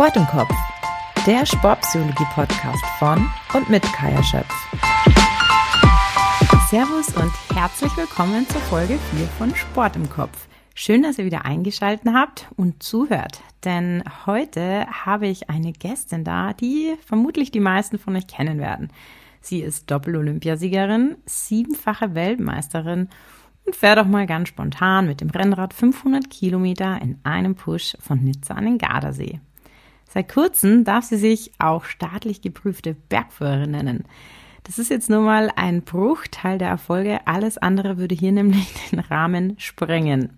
Sport im Kopf, der Sportpsychologie-Podcast von und mit Kaya Schöpf. Servus und herzlich willkommen zur Folge 4 von Sport im Kopf. Schön, dass ihr wieder eingeschaltet habt und zuhört, denn heute habe ich eine Gästin da, die vermutlich die meisten von euch kennen werden. Sie ist Doppel-Olympiasiegerin, siebenfache Weltmeisterin und fährt auch mal ganz spontan mit dem Rennrad 500 Kilometer in einem Push von Nizza an den Gardasee. Seit kurzem darf sie sich auch staatlich geprüfte Bergführerin nennen. Das ist jetzt nur mal ein Bruchteil der Erfolge. Alles andere würde hier nämlich den Rahmen sprengen.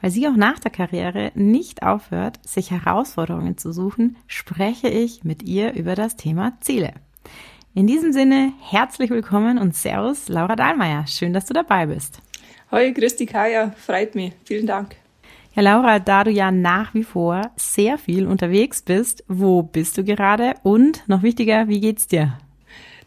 Weil sie auch nach der Karriere nicht aufhört, sich Herausforderungen zu suchen, spreche ich mit ihr über das Thema Ziele. In diesem Sinne, herzlich willkommen und Servus, Laura Dahlmeier. Schön, dass du dabei bist. Hoi, Christi Kaya, freut mich. Vielen Dank. Ja, Laura, da du ja nach wie vor sehr viel unterwegs bist, wo bist du gerade? Und noch wichtiger, wie geht's dir?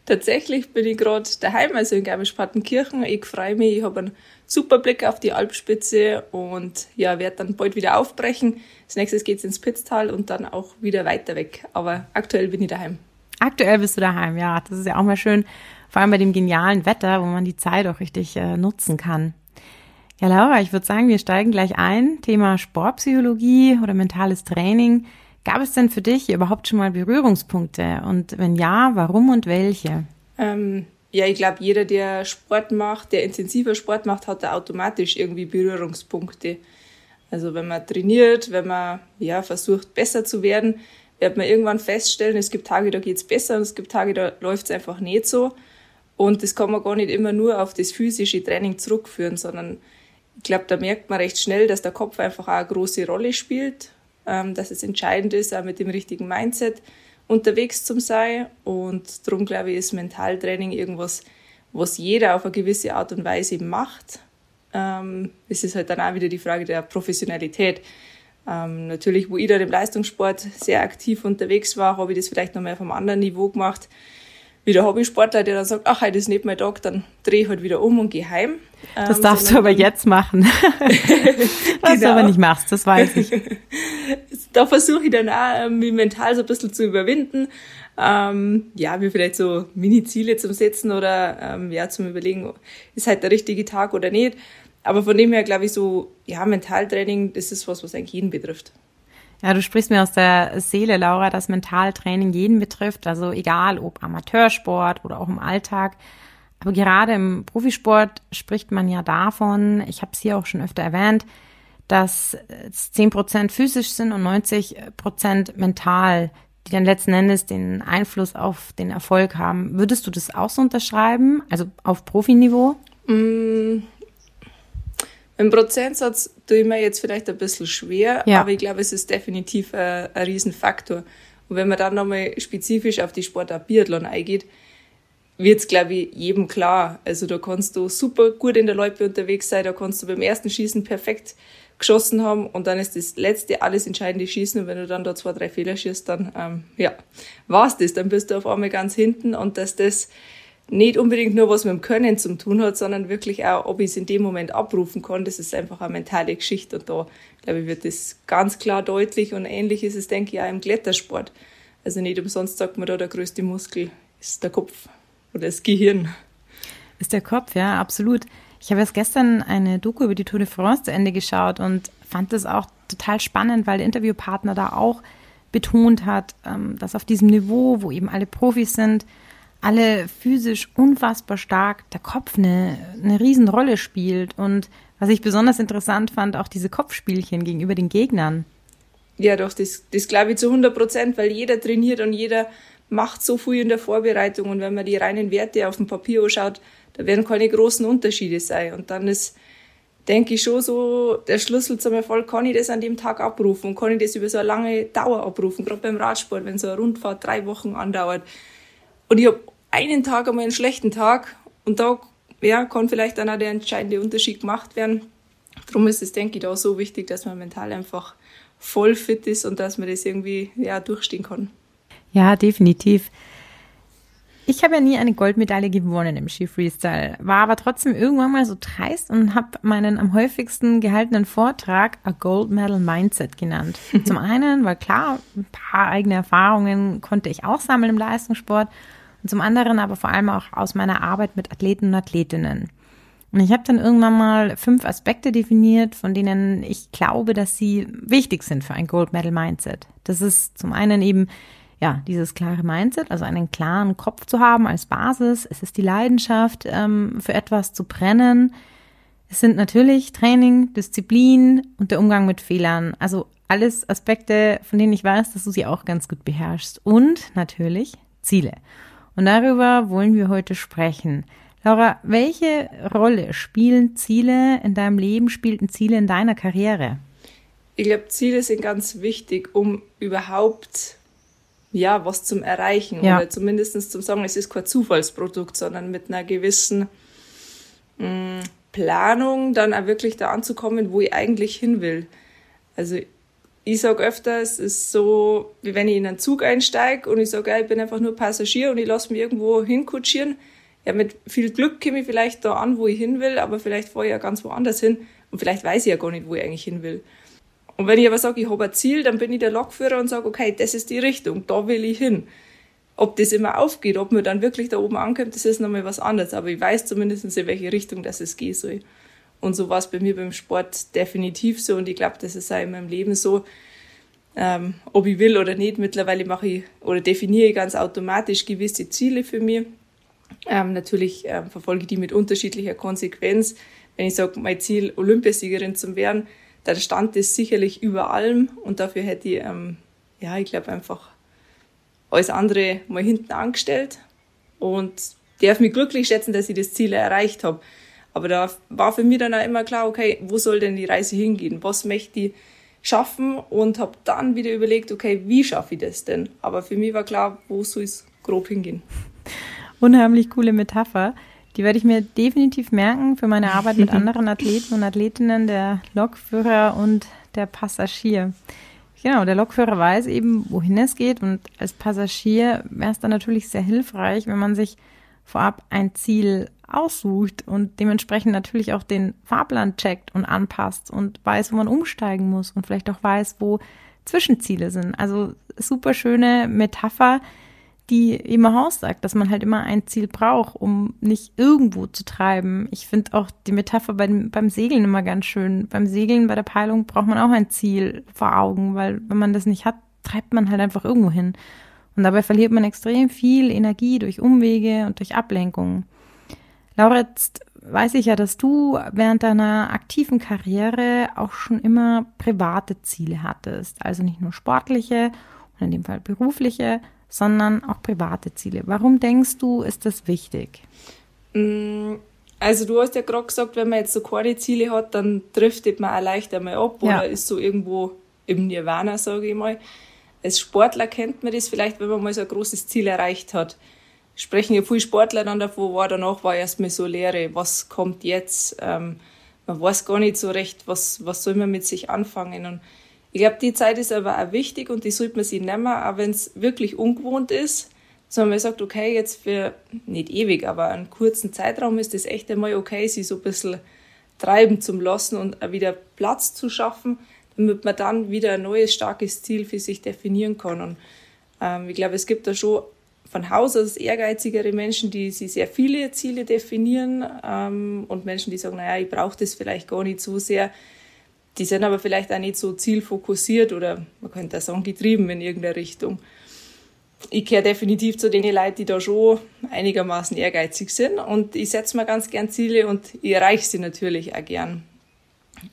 Tatsächlich bin ich gerade daheim, also in Garmisch-Partenkirchen. Ich freue mich, ich habe einen super Blick auf die Alpspitze und ja, werde dann bald wieder aufbrechen. Als nächstes geht's ins Pitztal und dann auch wieder weiter weg. Aber aktuell bin ich daheim. Aktuell bist du daheim, ja. Das ist ja auch mal schön, vor allem bei dem genialen Wetter, wo man die Zeit auch richtig äh, nutzen kann. Ja, Laura, ich würde sagen, wir steigen gleich ein. Thema Sportpsychologie oder mentales Training. Gab es denn für dich überhaupt schon mal Berührungspunkte? Und wenn ja, warum und welche? Ähm, ja, ich glaube, jeder, der Sport macht, der intensiver Sport macht, hat da automatisch irgendwie Berührungspunkte. Also wenn man trainiert, wenn man ja versucht, besser zu werden, wird man irgendwann feststellen, es gibt Tage, da geht's besser und es gibt Tage, da läuft's einfach nicht so. Und das kann man gar nicht immer nur auf das physische Training zurückführen, sondern ich glaube, da merkt man recht schnell, dass der Kopf einfach auch eine große Rolle spielt, ähm, dass es entscheidend ist, auch mit dem richtigen Mindset unterwegs zu sein. Und darum glaube ich, ist Mentaltraining irgendwas, was jeder auf eine gewisse Art und Weise macht. Ähm, es ist halt dann auch wieder die Frage der Professionalität. Ähm, natürlich, wo ich da im Leistungssport sehr aktiv unterwegs war, habe ich das vielleicht noch auf einem anderen Niveau gemacht wie der Hobbysportler, der dann sagt, ach, heute ist nicht mein Tag, dann drehe ich halt wieder um und gehe heim. Das ähm, darfst du aber jetzt machen. Was genau. du aber nicht machst, das weiß ich. da versuche ich dann auch, ähm, mich mental so ein bisschen zu überwinden. Ähm, ja, mir vielleicht so Mini-Ziele zum Setzen oder ähm, ja, zum Überlegen, ist halt der richtige Tag oder nicht. Aber von dem her glaube ich so, ja, Mentaltraining, das ist was, was eigentlich jeden betrifft. Ja, du sprichst mir aus der Seele, Laura, dass Mentaltraining jeden betrifft, also egal ob Amateursport oder auch im Alltag. Aber gerade im Profisport spricht man ja davon, ich habe es hier auch schon öfter erwähnt, dass es 10 Prozent physisch sind und 90 Prozent mental, die dann letzten Endes den Einfluss auf den Erfolg haben. Würdest du das auch so unterschreiben, also auf Profiniveau? Mm, im Prozentsatz tue ich mir jetzt vielleicht ein bisschen schwer, ja. aber ich glaube, es ist definitiv ein, ein Riesenfaktor. Und wenn man dann nochmal spezifisch auf die Sportart Biathlon eingeht, wird es, glaube ich, jedem klar. Also da kannst du super gut in der Loipe unterwegs sein, da kannst du beim ersten Schießen perfekt geschossen haben und dann ist das letzte alles entscheidende Schießen und wenn du dann da zwei, drei Fehler schießt, dann ähm, ja, war's das. Dann bist du auf einmal ganz hinten und dass das nicht unbedingt nur was mit dem Können zu tun hat, sondern wirklich auch, ob ich es in dem Moment abrufen kann. Das ist einfach eine mentale Geschichte. Und da, glaube ich, wird das ganz klar deutlich. Und ähnlich ist es, denke ich, auch im Klettersport. Also nicht umsonst sagt man da, der größte Muskel ist der Kopf oder das Gehirn. Ist der Kopf, ja, absolut. Ich habe erst gestern eine Doku über die Tour de France zu Ende geschaut und fand das auch total spannend, weil der Interviewpartner da auch betont hat, ähm, dass auf diesem Niveau, wo eben alle Profis sind, alle physisch unfassbar stark, der Kopf eine, eine Riesenrolle spielt. Und was ich besonders interessant fand, auch diese Kopfspielchen gegenüber den Gegnern. Ja, doch, das, das glaube ich zu 100 Prozent, weil jeder trainiert und jeder macht so viel in der Vorbereitung. Und wenn man die reinen Werte auf dem Papier anschaut, da werden keine großen Unterschiede sein. Und dann ist, denke ich, schon so der Schlüssel zum Erfolg, kann ich das an dem Tag abrufen und kann ich das über so eine lange Dauer abrufen, gerade beim Radsport, wenn so eine Rundfahrt drei Wochen andauert. Und ich habe einen Tag einmal einen schlechten Tag und da ja, kann vielleicht dann auch der entscheidende Unterschied gemacht werden. Darum ist es, denke ich, da so wichtig, dass man mental einfach voll fit ist und dass man das irgendwie ja, durchstehen kann. Ja, definitiv. Ich habe ja nie eine Goldmedaille gewonnen im Ski Freestyle, war aber trotzdem irgendwann mal so dreist und habe meinen am häufigsten gehaltenen Vortrag A Gold Medal Mindset genannt. Zum einen, weil klar, ein paar eigene Erfahrungen konnte ich auch sammeln im Leistungssport und zum anderen aber vor allem auch aus meiner Arbeit mit Athleten und Athletinnen. Und ich habe dann irgendwann mal fünf Aspekte definiert, von denen ich glaube, dass sie wichtig sind für ein Gold Medal Mindset. Das ist zum einen eben ja, dieses klare Mindset, also einen klaren Kopf zu haben als Basis. Es ist die Leidenschaft, ähm, für etwas zu brennen. Es sind natürlich Training, Disziplin und der Umgang mit Fehlern. Also alles Aspekte, von denen ich weiß, dass du sie auch ganz gut beherrschst. Und natürlich Ziele. Und darüber wollen wir heute sprechen. Laura, welche Rolle spielen Ziele in deinem Leben, spielten Ziele in deiner Karriere? Ich glaube, Ziele sind ganz wichtig, um überhaupt ja, was zum Erreichen ja. oder zumindest zum Sagen, es ist kein Zufallsprodukt, sondern mit einer gewissen mh, mm, Planung dann auch wirklich da anzukommen, wo ich eigentlich hin will. Also ich sage öfter, es ist so, wie wenn ich in einen Zug einsteige und ich sage, ich bin einfach nur Passagier und ich lasse mich irgendwo hinkutschieren. Ja, mit viel Glück komme ich vielleicht da an, wo ich hin will, aber vielleicht fahre ich ja ganz woanders hin und vielleicht weiß ich ja gar nicht, wo ich eigentlich hin will. Und wenn ich aber sage, ich habe ein Ziel, dann bin ich der Lokführer und sage, okay, das ist die Richtung, da will ich hin. Ob das immer aufgeht, ob man dann wirklich da oben ankommt, das ist nochmal was anderes. Aber ich weiß zumindest, in welche Richtung das es gehen soll. Und so war es bei mir beim Sport definitiv so. Und ich glaube, das ist auch in meinem Leben so. Ähm, ob ich will oder nicht, mittlerweile mache ich oder definiere ich ganz automatisch gewisse Ziele für mich. Ähm, natürlich ähm, verfolge ich die mit unterschiedlicher Konsequenz. Wenn ich sage, mein Ziel, Olympiasiegerin zu werden, der Stand ist sicherlich über allem und dafür hätte ich, ähm, ja, ich glaube einfach alles andere mal hinten angestellt und darf mich glücklich schätzen, dass ich das Ziel erreicht habe. Aber da war für mich dann auch immer klar, okay, wo soll denn die Reise hingehen? Was möchte ich schaffen? Und habe dann wieder überlegt, okay, wie schaffe ich das denn? Aber für mich war klar, wo soll es grob hingehen? Unheimlich coole Metapher. Die werde ich mir definitiv merken für meine Arbeit mit anderen Athleten und Athletinnen, der Lokführer und der Passagier. Genau, der Lokführer weiß eben, wohin es geht und als Passagier wäre es dann natürlich sehr hilfreich, wenn man sich vorab ein Ziel aussucht und dementsprechend natürlich auch den Fahrplan checkt und anpasst und weiß, wo man umsteigen muss und vielleicht auch weiß, wo Zwischenziele sind. Also super schöne Metapher, die immer Haus sagt, dass man halt immer ein Ziel braucht, um nicht irgendwo zu treiben. Ich finde auch die Metapher beim, beim Segeln immer ganz schön. Beim Segeln, bei der Peilung braucht man auch ein Ziel vor Augen, weil wenn man das nicht hat, treibt man halt einfach irgendwo hin. Und dabei verliert man extrem viel Energie durch Umwege und durch Ablenkungen. Laura, jetzt weiß ich ja, dass du während deiner aktiven Karriere auch schon immer private Ziele hattest. Also nicht nur sportliche und in dem Fall berufliche, sondern auch private Ziele. Warum denkst du, ist das wichtig? Mm, also du hast ja gerade gesagt, wenn man jetzt so keine Ziele hat, dann driftet man auch leichter mal ab ja. oder ist so irgendwo im Nirvana, sage ich mal. Als Sportler kennt man das vielleicht, wenn man mal so ein großes Ziel erreicht hat. Sprechen ja viele Sportler dann davon, war danach war erstmal so Leere, was kommt jetzt? Ähm, man weiß gar nicht so recht, was, was soll man mit sich anfangen. Und ich glaube, die Zeit ist aber auch wichtig und die sollte man sich nehmen, auch wenn es wirklich ungewohnt ist. Sondern man sagt, okay, jetzt für nicht ewig, aber einen kurzen Zeitraum ist es echt einmal okay, sich so ein bisschen treiben zu lassen und wieder Platz zu schaffen, damit man dann wieder ein neues, starkes Ziel für sich definieren kann. Und ähm, ich glaube, es gibt da schon von Haus aus ehrgeizigere Menschen, die sich sehr viele Ziele definieren ähm, und Menschen, die sagen, naja, ich brauche das vielleicht gar nicht so sehr die sind aber vielleicht auch nicht so zielfokussiert oder man könnte auch sagen, getrieben in irgendeine Richtung. Ich gehöre definitiv zu den Leuten, die da schon einigermaßen ehrgeizig sind und ich setze mir ganz gern Ziele und ich erreiche sie natürlich auch gern.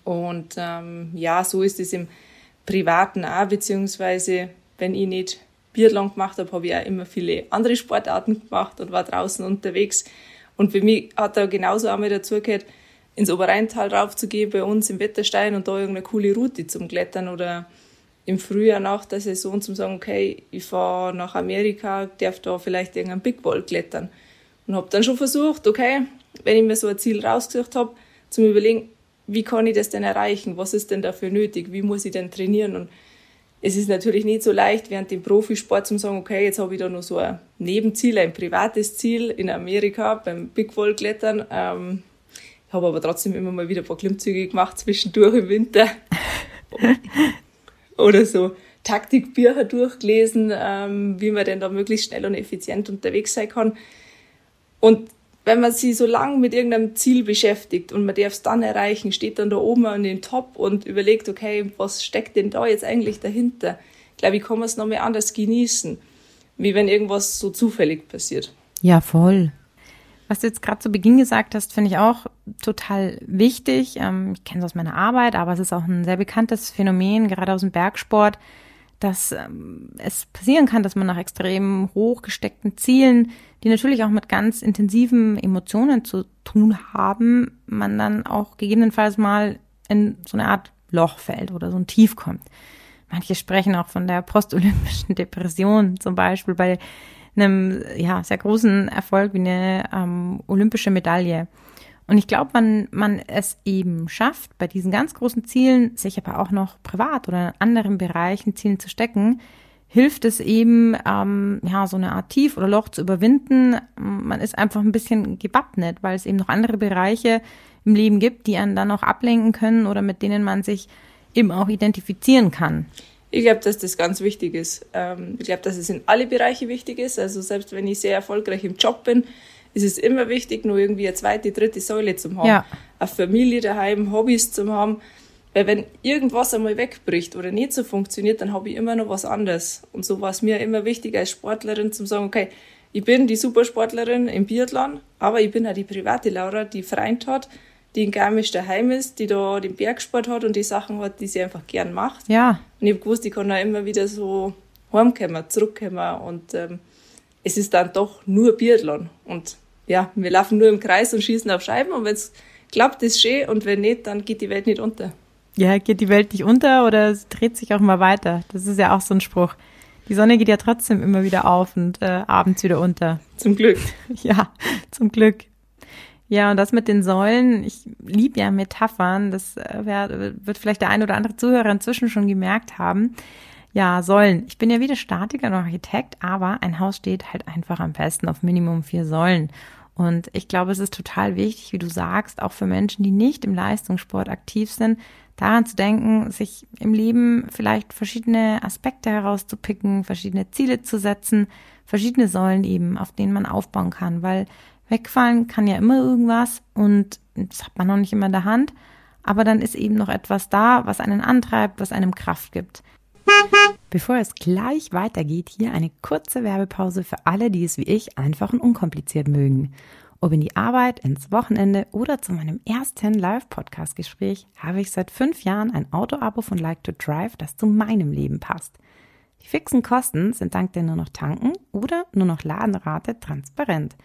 Und ähm, ja, so ist es im Privaten auch, beziehungsweise wenn ich nicht Biathlon gemacht habe, habe ich auch immer viele andere Sportarten gemacht und war draußen unterwegs. Und für mich hat da genauso einmal dazugehört, ins Oberrheintal raufzugehen bei uns im Wetterstein und da irgendeine coole Route zum Klettern oder im Frühjahr nach der Saison zum sagen, okay, ich fahre nach Amerika, darf da vielleicht irgendeinen Big Wall klettern. Und habe dann schon versucht, okay, wenn ich mir so ein Ziel rausgesucht habe, zum überlegen, wie kann ich das denn erreichen? Was ist denn dafür nötig? Wie muss ich denn trainieren? Und es ist natürlich nicht so leicht, während dem Profisport zu sagen, okay, jetzt habe ich da noch so ein Nebenziel, ein privates Ziel in Amerika beim Big Wall Klettern. Ähm, habe aber trotzdem immer mal wieder ein paar Klimmzüge gemacht zwischendurch im Winter. Oder so Taktikbücher durchgelesen, ähm, wie man denn da möglichst schnell und effizient unterwegs sein kann. Und wenn man sich so lange mit irgendeinem Ziel beschäftigt und man darf es dann erreichen, steht dann da oben an den Top und überlegt, okay, was steckt denn da jetzt eigentlich dahinter? Ich glaube, ich kann es noch mehr anders genießen, wie wenn irgendwas so zufällig passiert. Ja, voll. Was du jetzt gerade zu Beginn gesagt hast, finde ich auch total wichtig. Ähm, ich kenne es aus meiner Arbeit, aber es ist auch ein sehr bekanntes Phänomen, gerade aus dem Bergsport, dass ähm, es passieren kann, dass man nach extrem hoch gesteckten Zielen die natürlich auch mit ganz intensiven Emotionen zu tun haben, man dann auch gegebenenfalls mal in so eine Art Loch fällt oder so ein Tief kommt. Manche sprechen auch von der postolympischen Depression, zum Beispiel bei einem ja, sehr großen Erfolg wie eine ähm, olympische Medaille. Und ich glaube, man, man es eben schafft, bei diesen ganz großen Zielen, sich aber auch noch privat oder in anderen Bereichen Zielen zu stecken, hilft es eben, ähm, ja, so eine Art Tief oder Loch zu überwinden. Man ist einfach ein bisschen gewappnet, weil es eben noch andere Bereiche im Leben gibt, die einen dann auch ablenken können oder mit denen man sich eben auch identifizieren kann. Ich glaube, dass das ganz wichtig ist. Ähm, ich glaube, dass es in alle Bereiche wichtig ist. Also selbst wenn ich sehr erfolgreich im Job bin, ist es immer wichtig, nur irgendwie eine zweite, dritte Säule zu haben. Ja. Eine Familie daheim, Hobbys zu haben. Weil wenn irgendwas einmal wegbricht oder nicht so funktioniert, dann habe ich immer noch was anderes. Und so war es mir immer wichtig als Sportlerin zu sagen, okay, ich bin die Supersportlerin im Biathlon, aber ich bin auch die private Laura, die Freund hat, die in Garmisch daheim ist, die da den Bergsport hat und die Sachen hat, die sie einfach gern macht. Ja. Und ich habe gewusst, ich kann auch immer wieder so heimkommen, zurückkommen und ähm, es ist dann doch nur Biathlon. Und ja, wir laufen nur im Kreis und schießen auf Scheiben und wenn es klappt, ist schön und wenn nicht, dann geht die Welt nicht unter. Ja, geht die Welt nicht unter oder es dreht sich auch mal weiter? Das ist ja auch so ein Spruch. Die Sonne geht ja trotzdem immer wieder auf und äh, abends wieder unter. Zum Glück. Ja, zum Glück. Ja, und das mit den Säulen, ich liebe ja Metaphern, das äh, wird vielleicht der ein oder andere Zuhörer inzwischen schon gemerkt haben. Ja, Säulen. Ich bin ja weder Statiker noch Architekt, aber ein Haus steht halt einfach am besten auf Minimum vier Säulen. Und ich glaube, es ist total wichtig, wie du sagst, auch für Menschen, die nicht im Leistungssport aktiv sind, daran zu denken, sich im Leben vielleicht verschiedene Aspekte herauszupicken, verschiedene Ziele zu setzen, verschiedene Säulen eben, auf denen man aufbauen kann, weil wegfallen kann ja immer irgendwas und das hat man noch nicht immer in der Hand, aber dann ist eben noch etwas da, was einen antreibt, was einem Kraft gibt. Bevor es gleich weitergeht, hier eine kurze Werbepause für alle, die es wie ich einfach und unkompliziert mögen. Ob in die Arbeit, ins Wochenende oder zu meinem ersten Live-Podcast-Gespräch habe ich seit fünf Jahren ein Auto-Abo von Like to Drive, das zu meinem Leben passt. Die fixen Kosten sind dank der nur noch tanken oder nur noch Ladenrate transparent.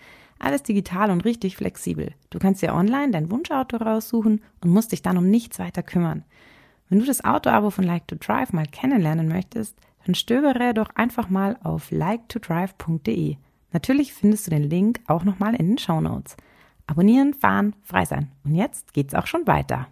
Alles digital und richtig flexibel. Du kannst dir online dein Wunschauto raussuchen und musst dich dann um nichts weiter kümmern. Wenn du das Auto-Abo von Like to Drive mal kennenlernen möchtest, dann stöbere doch einfach mal auf liketodrive.de. Natürlich findest du den Link auch nochmal in den Show Notes. Abonnieren, fahren, frei sein. Und jetzt geht's auch schon weiter.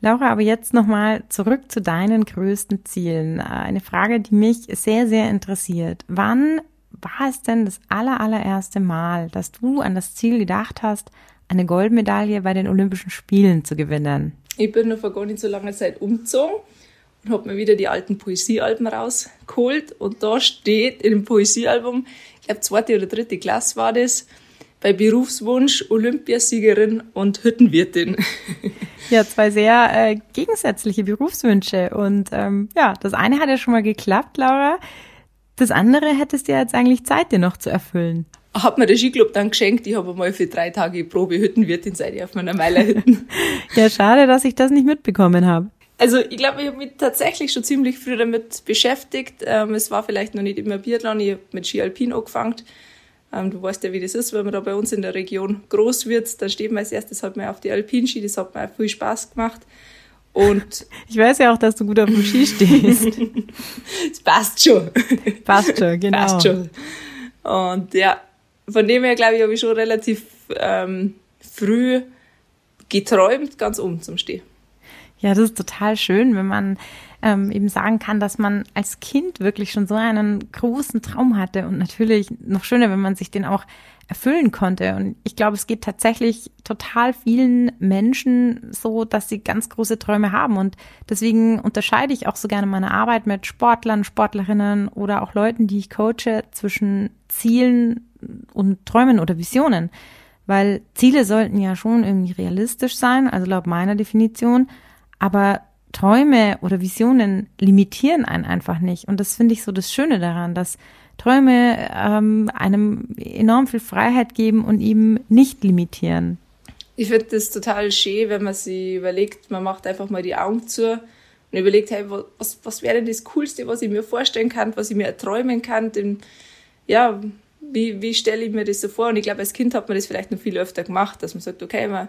Laura, aber jetzt nochmal zurück zu deinen größten Zielen. Eine Frage, die mich sehr, sehr interessiert. Wann war es denn das aller, allererste Mal, dass du an das Ziel gedacht hast, eine Goldmedaille bei den Olympischen Spielen zu gewinnen? Ich bin noch vor gar nicht so langer Zeit umgezogen und habe mir wieder die alten Poesiealben rausgeholt. Und da steht in dem Poesiealbum, ich glaube, zweite oder dritte Klasse war das, bei Berufswunsch Olympiasiegerin und Hüttenwirtin. Ja, zwei sehr äh, gegensätzliche Berufswünsche. Und ähm, ja, das eine hat ja schon mal geklappt, Laura. Das andere hättest du ja jetzt eigentlich Zeit, dir noch zu erfüllen. Hat mir der Skiclub dann geschenkt. Ich habe mal für drei Tage Probe Hüttenwirtin seit ich auf meiner Meilerhütten. ja, schade, dass ich das nicht mitbekommen habe. Also ich glaube, ich habe mich tatsächlich schon ziemlich früh damit beschäftigt. Ähm, es war vielleicht noch nicht immer Biathlon, ich habe mit Ski Alpin angefangen. Ähm, du weißt ja, wie das ist, wenn man da bei uns in der Region groß wird, dann steht man als erstes halt mal auf die Alpinski, das hat mir auch viel Spaß gemacht. Und ich weiß ja auch, dass du gut auf dem Ski stehst. Es passt schon. Passt schon, genau. Passt schon. Und ja, von dem her glaube ich, habe ich schon relativ ähm, früh geträumt, ganz oben zum Stehen. Ja, das ist total schön, wenn man ähm, eben sagen kann, dass man als Kind wirklich schon so einen großen Traum hatte und natürlich noch schöner, wenn man sich den auch erfüllen konnte. Und ich glaube, es geht tatsächlich total vielen Menschen so, dass sie ganz große Träume haben. Und deswegen unterscheide ich auch so gerne meine Arbeit mit Sportlern, Sportlerinnen oder auch Leuten, die ich coache, zwischen Zielen und Träumen oder Visionen. Weil Ziele sollten ja schon irgendwie realistisch sein, also laut meiner Definition. Aber Träume oder Visionen limitieren einen einfach nicht. Und das finde ich so das Schöne daran, dass Träume ähm, einem enorm viel Freiheit geben und ihm nicht limitieren. Ich finde das total schön, wenn man sich überlegt, man macht einfach mal die Augen zu und überlegt, hey, was, was wäre denn das Coolste, was ich mir vorstellen kann, was ich mir erträumen kann, denn, ja, wie, wie stelle ich mir das so vor? Und ich glaube, als Kind hat man das vielleicht noch viel öfter gemacht, dass man sagt, okay, man,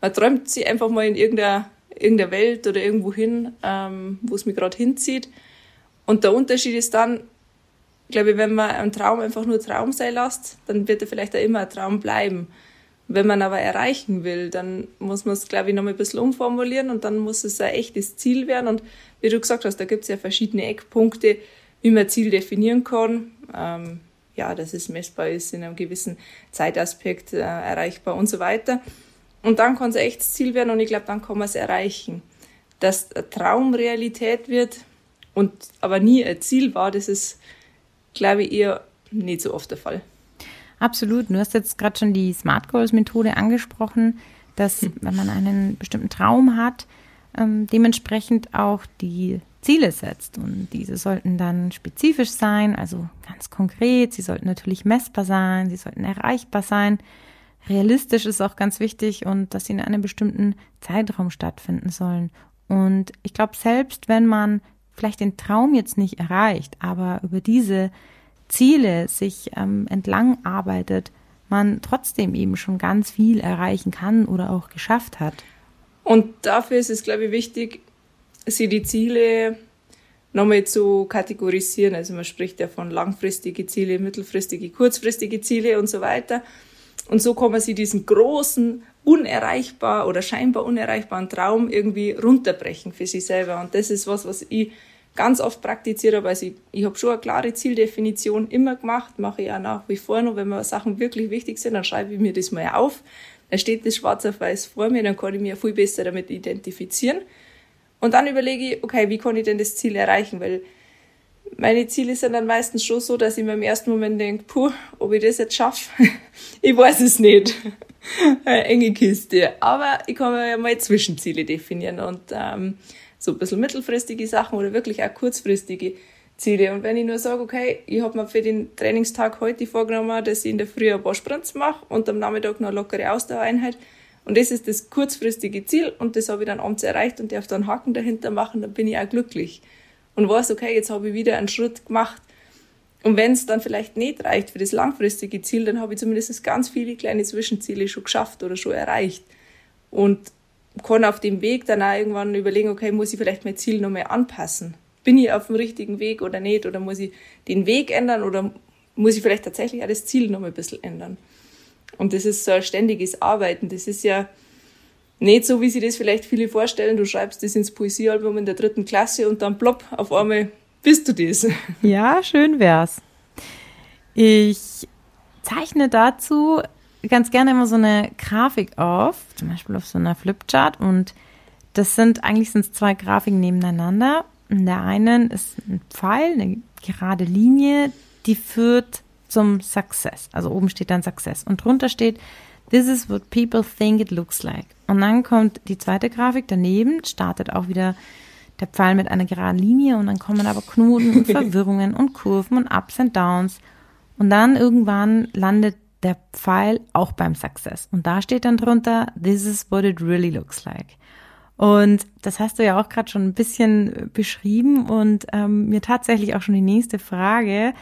man träumt sich einfach mal in irgendeiner, irgendeiner Welt oder irgendwo hin, ähm, wo es mich gerade hinzieht. Und der Unterschied ist dann, glaube ich, wenn man einen Traum einfach nur Traum sein lässt, dann wird er vielleicht auch immer ein Traum bleiben. Wenn man aber erreichen will, dann muss man es, glaube ich, noch mal ein bisschen umformulieren und dann muss es ein echtes Ziel werden. Und wie du gesagt hast, da gibt es ja verschiedene Eckpunkte, wie man Ziel definieren kann. Ähm, ja, dass es messbar ist, in einem gewissen Zeitaspekt äh, erreichbar und so weiter. Und dann kann es ein echtes Ziel werden und ich glaube, dann kann man es erreichen. Dass ein Traum Realität wird und aber nie ein Ziel war, das ist glaube ich, eher nicht so oft der Fall. Absolut. Du hast jetzt gerade schon die Smart Goals Methode angesprochen, dass hm. wenn man einen bestimmten Traum hat, ähm, dementsprechend auch die Ziele setzt. Und diese sollten dann spezifisch sein, also ganz konkret. Sie sollten natürlich messbar sein, sie sollten erreichbar sein. Realistisch ist auch ganz wichtig und dass sie in einem bestimmten Zeitraum stattfinden sollen. Und ich glaube, selbst wenn man vielleicht den Traum jetzt nicht erreicht, aber über diese Ziele sich ähm, entlang arbeitet, man trotzdem eben schon ganz viel erreichen kann oder auch geschafft hat. Und dafür ist es, glaube ich, wichtig, sie die Ziele nochmal zu kategorisieren. Also man spricht ja von langfristige Ziele, mittelfristige, kurzfristige Ziele und so weiter. Und so kann man sie diesen großen, unerreichbar oder scheinbar unerreichbaren Traum irgendwie runterbrechen für sich selber. Und das ist was, was ich ganz oft praktiziert habe. Also ich, ich habe schon eine klare Zieldefinition immer gemacht, mache ich auch nach wie vor noch. Wenn mir Sachen wirklich wichtig sind, dann schreibe ich mir das mal auf. Dann steht das schwarz auf weiß vor mir, dann kann ich mich viel besser damit identifizieren. Und dann überlege ich, okay, wie kann ich denn das Ziel erreichen? Weil meine Ziele sind dann meistens schon so, dass ich mir im ersten Moment denke, puh, ob ich das jetzt schaffe, ich weiß es nicht. Eine enge Kiste. Aber ich kann mir ja mal Zwischenziele definieren und ähm, so ein bisschen mittelfristige Sachen oder wirklich auch kurzfristige Ziele. Und wenn ich nur sage, okay, ich habe mir für den Trainingstag heute vorgenommen, dass ich in der Früh ein paar Sprints mache und am Nachmittag noch eine lockere Ausdauereinheit. Und das ist das kurzfristige Ziel und das habe ich dann abends erreicht und darf dann Haken dahinter machen, dann bin ich auch glücklich. Und weiß, okay, jetzt habe ich wieder einen Schritt gemacht. Und wenn es dann vielleicht nicht reicht für das langfristige Ziel, dann habe ich zumindest ganz viele kleine Zwischenziele schon geschafft oder schon erreicht. Und kann auf dem Weg dann auch irgendwann überlegen, okay, muss ich vielleicht mein Ziel nochmal anpassen? Bin ich auf dem richtigen Weg oder nicht? Oder muss ich den Weg ändern oder muss ich vielleicht tatsächlich auch das Ziel nochmal ein bisschen ändern? Und das ist so ein ständiges Arbeiten. Das ist ja nicht so, wie sich das vielleicht viele vorstellen. Du schreibst das ins Poesiealbum in der dritten Klasse und dann plopp, auf einmal bist du das. Ja, schön wär's. Ich zeichne dazu ganz gerne immer so eine Grafik auf, zum Beispiel auf so einer Flipchart und das sind eigentlich sind zwei Grafiken nebeneinander. In der einen ist ein Pfeil, eine gerade Linie, die führt zum Success. Also oben steht dann Success und drunter steht This is what people think it looks like. Und dann kommt die zweite Grafik daneben, startet auch wieder der Pfeil mit einer geraden Linie und dann kommen aber Knoten und Verwirrungen und Kurven und Ups and Downs. Und dann irgendwann landet der Pfeil auch beim Success. Und da steht dann drunter, this is what it really looks like. Und das hast du ja auch gerade schon ein bisschen beschrieben und ähm, mir tatsächlich auch schon die nächste Frage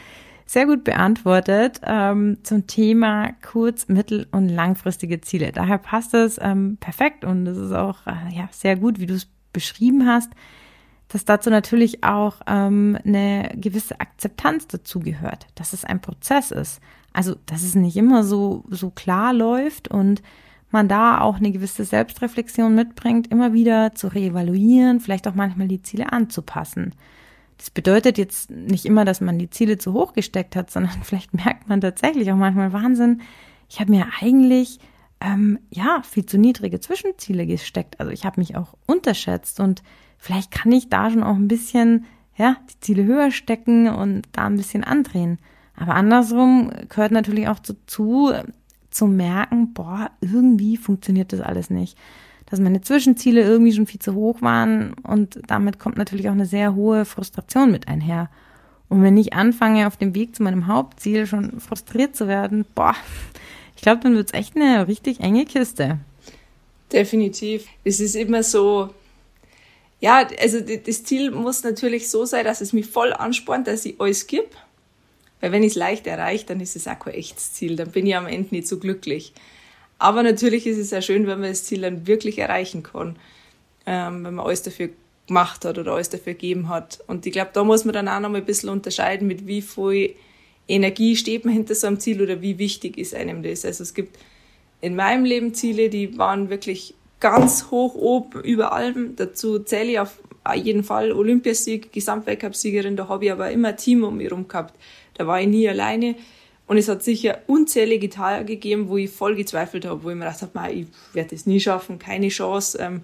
sehr gut beantwortet ähm, zum Thema kurz-, mittel- und langfristige Ziele. Daher passt es ähm, perfekt und es ist auch äh, ja, sehr gut, wie du es beschrieben hast, dass dazu natürlich auch ähm, eine gewisse Akzeptanz dazugehört, dass es ein Prozess ist. Also, dass es nicht immer so, so klar läuft und man da auch eine gewisse Selbstreflexion mitbringt, immer wieder zu reevaluieren, vielleicht auch manchmal die Ziele anzupassen. Das bedeutet jetzt nicht immer, dass man die Ziele zu hoch gesteckt hat, sondern vielleicht merkt man tatsächlich auch manchmal Wahnsinn. Ich habe mir eigentlich ähm, ja viel zu niedrige Zwischenziele gesteckt. Also ich habe mich auch unterschätzt und vielleicht kann ich da schon auch ein bisschen ja die Ziele höher stecken und da ein bisschen andrehen. Aber andersrum gehört natürlich auch dazu, zu merken, boah, irgendwie funktioniert das alles nicht. Dass meine Zwischenziele irgendwie schon viel zu hoch waren und damit kommt natürlich auch eine sehr hohe Frustration mit einher. Und wenn ich anfange, auf dem Weg zu meinem Hauptziel schon frustriert zu werden, boah, ich glaube, dann wird es echt eine richtig enge Kiste. Definitiv. Es ist immer so, ja, also das Ziel muss natürlich so sein, dass es mich voll anspornt, dass ich alles gebe. Weil wenn ich es leicht erreiche, dann ist es auch kein echtes Ziel. Dann bin ich am Ende nicht so glücklich. Aber natürlich ist es ja schön, wenn man das Ziel dann wirklich erreichen kann. Ähm, wenn man alles dafür gemacht hat oder alles dafür gegeben hat. Und ich glaube, da muss man dann auch noch mal ein bisschen unterscheiden, mit wie viel Energie steht man hinter so einem Ziel oder wie wichtig ist einem das. Also es gibt in meinem Leben Ziele, die waren wirklich ganz hoch oben über allem. Dazu zähle ich auf jeden Fall Olympiasieg, Gesamtweltcupsiegerin, da habe ich aber immer ein Team um mich herum gehabt. Da war ich nie alleine. Und es hat sicher unzählige Tage gegeben, wo ich voll gezweifelt habe, wo ich mir gedacht habe, ich werde das nie schaffen, keine Chance. Ähm,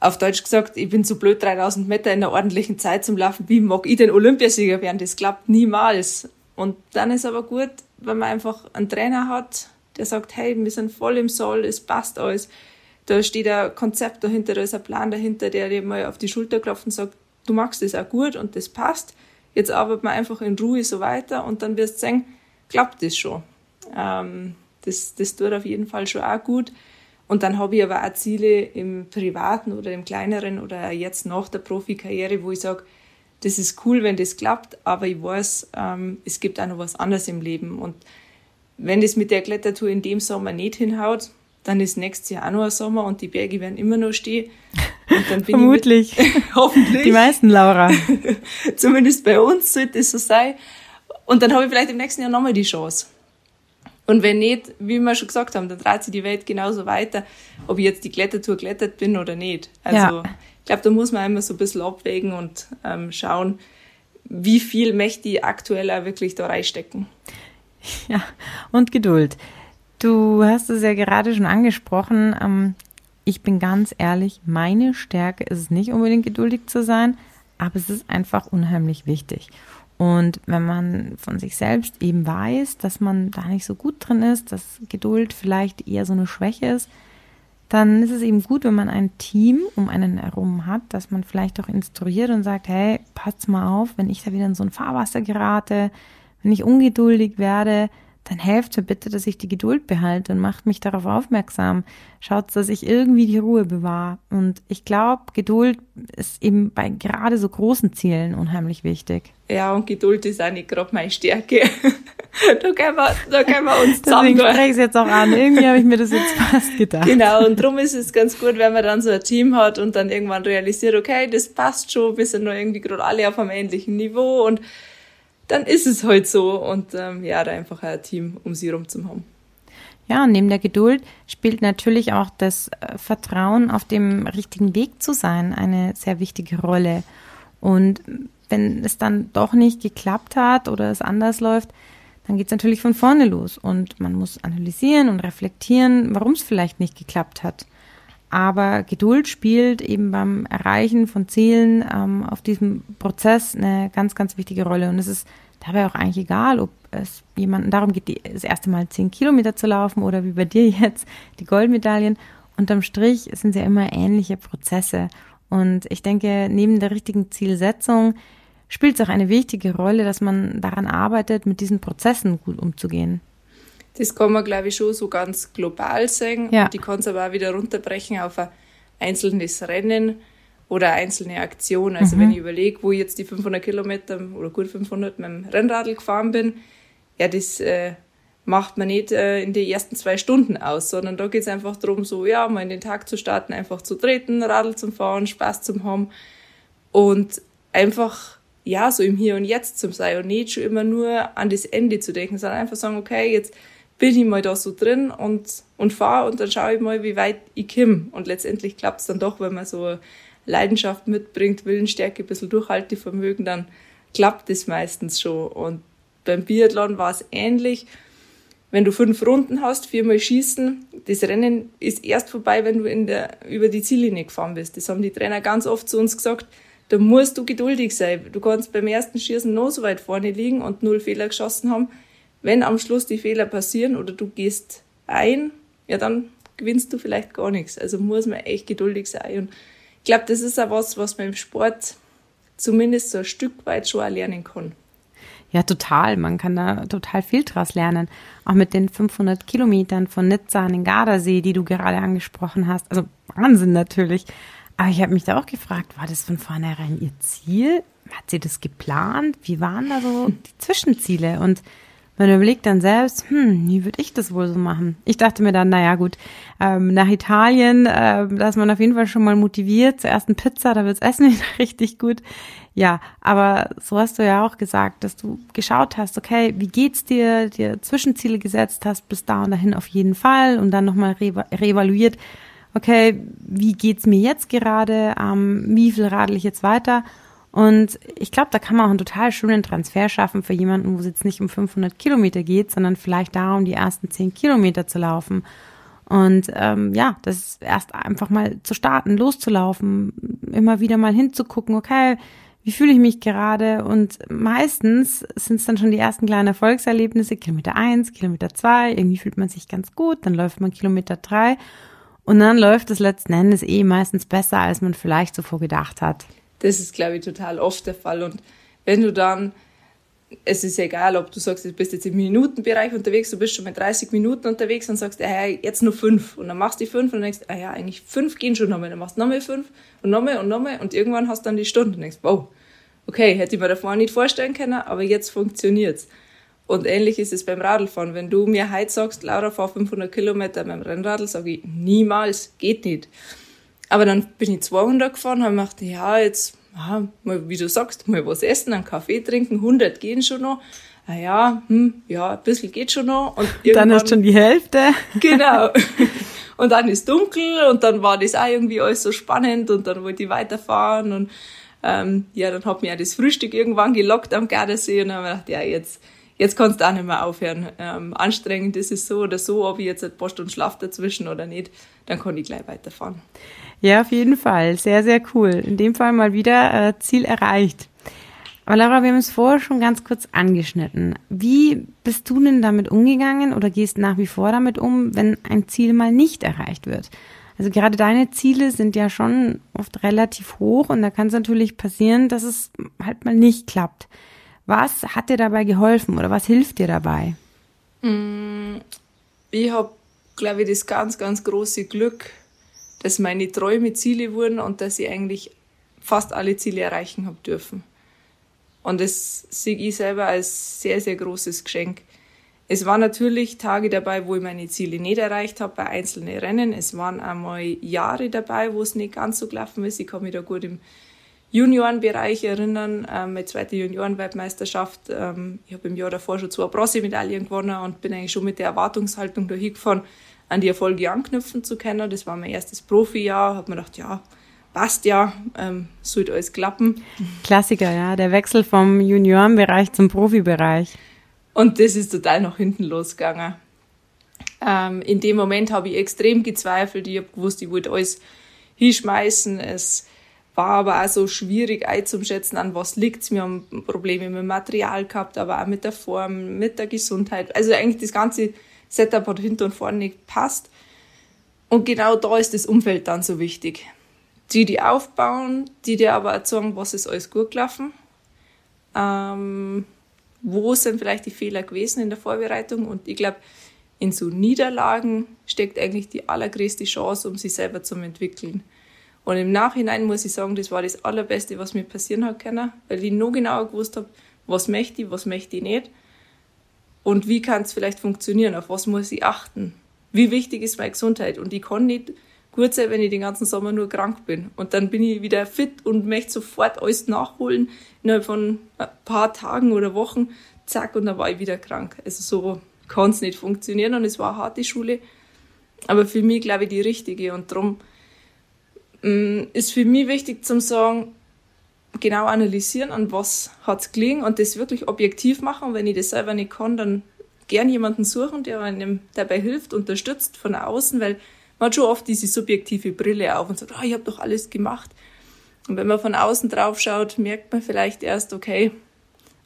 auf Deutsch gesagt, ich bin zu blöd, 3000 Meter in einer ordentlichen Zeit zum Laufen. Wie mag ich denn Olympiasieger werden? Das klappt niemals. Und dann ist aber gut, wenn man einfach einen Trainer hat, der sagt, hey, wir sind voll im Soll, es passt alles. Da steht ein Konzept dahinter, da ist ein Plan dahinter, der dir mal auf die Schulter klopft und sagt, du machst das auch gut und das passt. Jetzt arbeitet man einfach in Ruhe so weiter und dann wirst du sehen, klappt das schon. Ähm, das, das tut auf jeden Fall schon auch gut. Und dann habe ich aber auch Ziele im Privaten oder im Kleineren oder jetzt nach der Profikarriere, wo ich sage, das ist cool, wenn das klappt, aber ich weiß, ähm, es gibt auch noch was anderes im Leben. Und wenn das mit der Klettertour in dem Sommer nicht hinhaut, dann ist nächstes Jahr auch noch ein Sommer und die Berge werden immer noch stehen. Vermutlich. Mit, hoffentlich. Die meisten, Laura. Zumindest bei uns sollte es so sein. Und dann habe ich vielleicht im nächsten Jahr nochmal die Chance. Und wenn nicht, wie wir schon gesagt haben, dann dreht sich die Welt genauso weiter, ob ich jetzt die Klettertour klettert bin oder nicht. Also ja. ich glaube, da muss man immer so ein bisschen abwägen und ähm, schauen, wie viel möchte ich aktuell auch wirklich da reinstecken. Ja, und Geduld. Du hast es ja gerade schon angesprochen. Ähm, ich bin ganz ehrlich, meine Stärke ist es nicht unbedingt geduldig zu sein, aber es ist einfach unheimlich wichtig. Und wenn man von sich selbst eben weiß, dass man da nicht so gut drin ist, dass Geduld vielleicht eher so eine Schwäche ist, dann ist es eben gut, wenn man ein Team um einen herum hat, dass man vielleicht auch instruiert und sagt, hey, passt mal auf, wenn ich da wieder in so ein Fahrwasser gerate, wenn ich ungeduldig werde, dann helft mir bitte, dass ich die Geduld behalte und macht mich darauf aufmerksam. Schaut, dass ich irgendwie die Ruhe bewahre. Und ich glaube, Geduld ist eben bei gerade so großen Zielen unheimlich wichtig. Ja, und Geduld ist auch nicht gerade meine Stärke. da, können wir, da können wir uns zusammen. Deswegen spreche ich es jetzt auch an. Irgendwie habe ich mir das jetzt fast gedacht. Genau, und darum ist es ganz gut, wenn man dann so ein Team hat und dann irgendwann realisiert, okay, das passt schon, wir sind noch irgendwie gerade alle auf einem ähnlichen Niveau und dann ist es halt so und ähm, ja, da einfach ein Team um sie rum zu haben. Ja, und neben der Geduld spielt natürlich auch das äh, Vertrauen, auf dem richtigen Weg zu sein, eine sehr wichtige Rolle. Und wenn es dann doch nicht geklappt hat oder es anders läuft, dann geht es natürlich von vorne los und man muss analysieren und reflektieren, warum es vielleicht nicht geklappt hat. Aber Geduld spielt eben beim Erreichen von Zielen ähm, auf diesem Prozess eine ganz, ganz wichtige Rolle. Und es ist dabei auch eigentlich egal, ob es jemanden darum geht, das erste Mal zehn Kilometer zu laufen oder wie bei dir jetzt die Goldmedaillen. Unterm Strich sind es ja immer ähnliche Prozesse. Und ich denke, neben der richtigen Zielsetzung spielt es auch eine wichtige Rolle, dass man daran arbeitet, mit diesen Prozessen gut umzugehen. Das kann man, glaube ich, schon so ganz global sagen. Ja. Und die kann es aber auch wieder runterbrechen auf ein einzelnes Rennen oder einzelne Aktion. Also mhm. wenn ich überlege, wo ich jetzt die 500 Kilometer oder gut 500 mit dem Rennradl gefahren bin, ja, das äh, macht man nicht äh, in den ersten zwei Stunden aus, sondern da geht es einfach darum, so, ja, mal in den Tag zu starten, einfach zu treten, Radl zum Fahren, Spaß zum haben und einfach ja, so im Hier und Jetzt zu sein und nicht schon immer nur an das Ende zu denken, sondern einfach sagen, okay, jetzt bin ich mal da so drin und, und fahre und dann schaue ich mal, wie weit ich komme. Und letztendlich klappt es dann doch, wenn man so Leidenschaft mitbringt, Willensstärke, ein bisschen Durchhaltevermögen, dann klappt es meistens schon. Und beim Biathlon war es ähnlich. Wenn du fünf Runden hast, viermal schießen, das Rennen ist erst vorbei, wenn du in der, über die Ziellinie gefahren bist. Das haben die Trainer ganz oft zu uns gesagt. Da musst du geduldig sein. Du kannst beim ersten Schießen noch so weit vorne liegen und null Fehler geschossen haben. Wenn am Schluss die Fehler passieren oder du gehst ein, ja, dann gewinnst du vielleicht gar nichts. Also muss man echt geduldig sein. Und ich glaube, das ist auch was, was man im Sport zumindest so ein Stück weit schon erlernen kann. Ja, total. Man kann da total viel draus lernen. Auch mit den 500 Kilometern von Nizza an den Gardasee, die du gerade angesprochen hast. Also Wahnsinn natürlich. Aber ich habe mich da auch gefragt, war das von vornherein ihr Ziel? Hat sie das geplant? Wie waren da so die Zwischenziele? Und man überlegt dann selbst, hm, wie würde ich das wohl so machen? Ich dachte mir dann, naja gut, ähm, nach Italien, äh, da ist man auf jeden Fall schon mal motiviert. Zur ersten Pizza, da wirds Essen wieder richtig gut. Ja, aber so hast du ja auch gesagt, dass du geschaut hast, okay, wie geht's dir, dir Zwischenziele gesetzt hast, bis da und dahin auf jeden Fall und dann nochmal re reevaluiert, okay, wie geht's mir jetzt gerade, ähm, wie viel radel ich jetzt weiter und ich glaube, da kann man auch einen total schönen Transfer schaffen für jemanden, wo es jetzt nicht um 500 Kilometer geht, sondern vielleicht darum, die ersten 10 Kilometer zu laufen. Und ähm, ja, das ist erst einfach mal zu starten, loszulaufen, immer wieder mal hinzugucken, okay, wie fühle ich mich gerade? Und meistens sind es dann schon die ersten kleinen Erfolgserlebnisse, Kilometer eins, Kilometer zwei, irgendwie fühlt man sich ganz gut, dann läuft man Kilometer drei und dann läuft es letzten Endes eh meistens besser, als man vielleicht zuvor gedacht hat. Das ist, glaube ich, total oft der Fall. Und wenn du dann, es ist egal, ob du sagst, du bist jetzt im Minutenbereich unterwegs, du bist schon mit 30 Minuten unterwegs und sagst, ah, jetzt nur fünf. Und dann machst du die fünf und denkst, ah ja, eigentlich fünf gehen schon nochmal. Dann machst du nochmal fünf und nochmal und nochmal und irgendwann hast du dann die Stunde und denkst, wow, okay, hätte ich mir davor nicht vorstellen können, aber jetzt funktioniert's. Und ähnlich ist es beim Radlfahren. Wenn du mir heute sagst, Laura, fahr 500 Kilometer beim Rennradl, sage ich, niemals, geht nicht. Aber dann bin ich 200 gefahren, habe gedacht, ja, jetzt, ah, mal, wie du sagst, mal was essen, einen Kaffee trinken, 100 gehen schon noch. Ah ja, hm, ja, ein bisschen geht schon noch. Und dann hast du schon die Hälfte. Genau. Und dann ist dunkel und dann war das auch irgendwie alles so spannend und dann wollte ich weiterfahren und ähm, ja, dann hat mir auch das Frühstück irgendwann gelockt am Gardasee und dann habe ich gedacht, ja, jetzt, jetzt kannst du auch nicht mehr aufhören. Ähm, anstrengend ist es so oder so, ob ich jetzt ein paar Stunden Schlaf dazwischen oder nicht, dann kann ich gleich weiterfahren. Ja, auf jeden Fall. Sehr, sehr cool. In dem Fall mal wieder äh, Ziel erreicht. Aber Laura, wir haben es vorher schon ganz kurz angeschnitten. Wie bist du denn damit umgegangen oder gehst nach wie vor damit um, wenn ein Ziel mal nicht erreicht wird? Also gerade deine Ziele sind ja schon oft relativ hoch und da kann es natürlich passieren, dass es halt mal nicht klappt. Was hat dir dabei geholfen oder was hilft dir dabei? Mm, ich habe, glaube ich, das ganz, ganz große Glück, dass meine Träume Ziele wurden und dass ich eigentlich fast alle Ziele erreichen habe dürfen. Und das sehe ich selber als sehr, sehr großes Geschenk. Es waren natürlich Tage dabei, wo ich meine Ziele nicht erreicht habe bei einzelnen Rennen. Es waren einmal Jahre dabei, wo es nicht ganz so gelaufen ist. Ich kann mich da gut im Juniorenbereich erinnern, ähm, meine zweite Juniorenweltmeisterschaft. Ähm, ich habe im Jahr davor schon zwei Bronzemedaillen gewonnen und bin eigentlich schon mit der Erwartungshaltung da hingefahren, an die Erfolge anknüpfen zu können. Das war mein erstes Profijahr. Habe mir gedacht, ja, passt ja, ähm, sollte alles klappen. Klassiker, ja, der Wechsel vom Juniorenbereich zum Profibereich. Und das ist total nach hinten losgegangen. Ähm, in dem Moment habe ich extrem gezweifelt. Ich habe gewusst, ich wollte alles hinschmeißen. Es war aber auch so schwierig einzuschätzen, an was liegt Wir haben Probleme mit dem Material gehabt, aber auch mit der Form, mit der Gesundheit. Also eigentlich das ganze Setup hat hinten und vorne nicht passt. Und genau da ist das Umfeld dann so wichtig. Die, die aufbauen, die dir aber auch sagen, was ist alles gut gelaufen. Ähm, wo sind vielleicht die Fehler gewesen in der Vorbereitung? Und ich glaube, in so Niederlagen steckt eigentlich die allergrößte Chance, um sich selber zu entwickeln. Und im Nachhinein muss ich sagen, das war das Allerbeste, was mir passieren hat können, weil ich noch genauer gewusst habe, was möchte ich, was möchte ich nicht und wie kann es vielleicht funktionieren, auf was muss ich achten, wie wichtig ist meine Gesundheit und ich kann nicht gut sein, wenn ich den ganzen Sommer nur krank bin und dann bin ich wieder fit und möchte sofort alles nachholen innerhalb von ein paar Tagen oder Wochen, zack und dann war ich wieder krank. Also so kann es nicht funktionieren und es war eine harte Schule. Aber für mich, glaube ich, die richtige. Und darum mm, ist für mich wichtig zum sagen, genau analysieren, an was hat es und das wirklich objektiv machen. Und wenn ich das selber nicht kann, dann gern jemanden suchen, der einem dabei hilft, unterstützt von außen, weil man hat schon oft diese subjektive Brille auf und sagt, oh, ich habe doch alles gemacht. Und wenn man von außen drauf schaut, merkt man vielleicht erst, okay,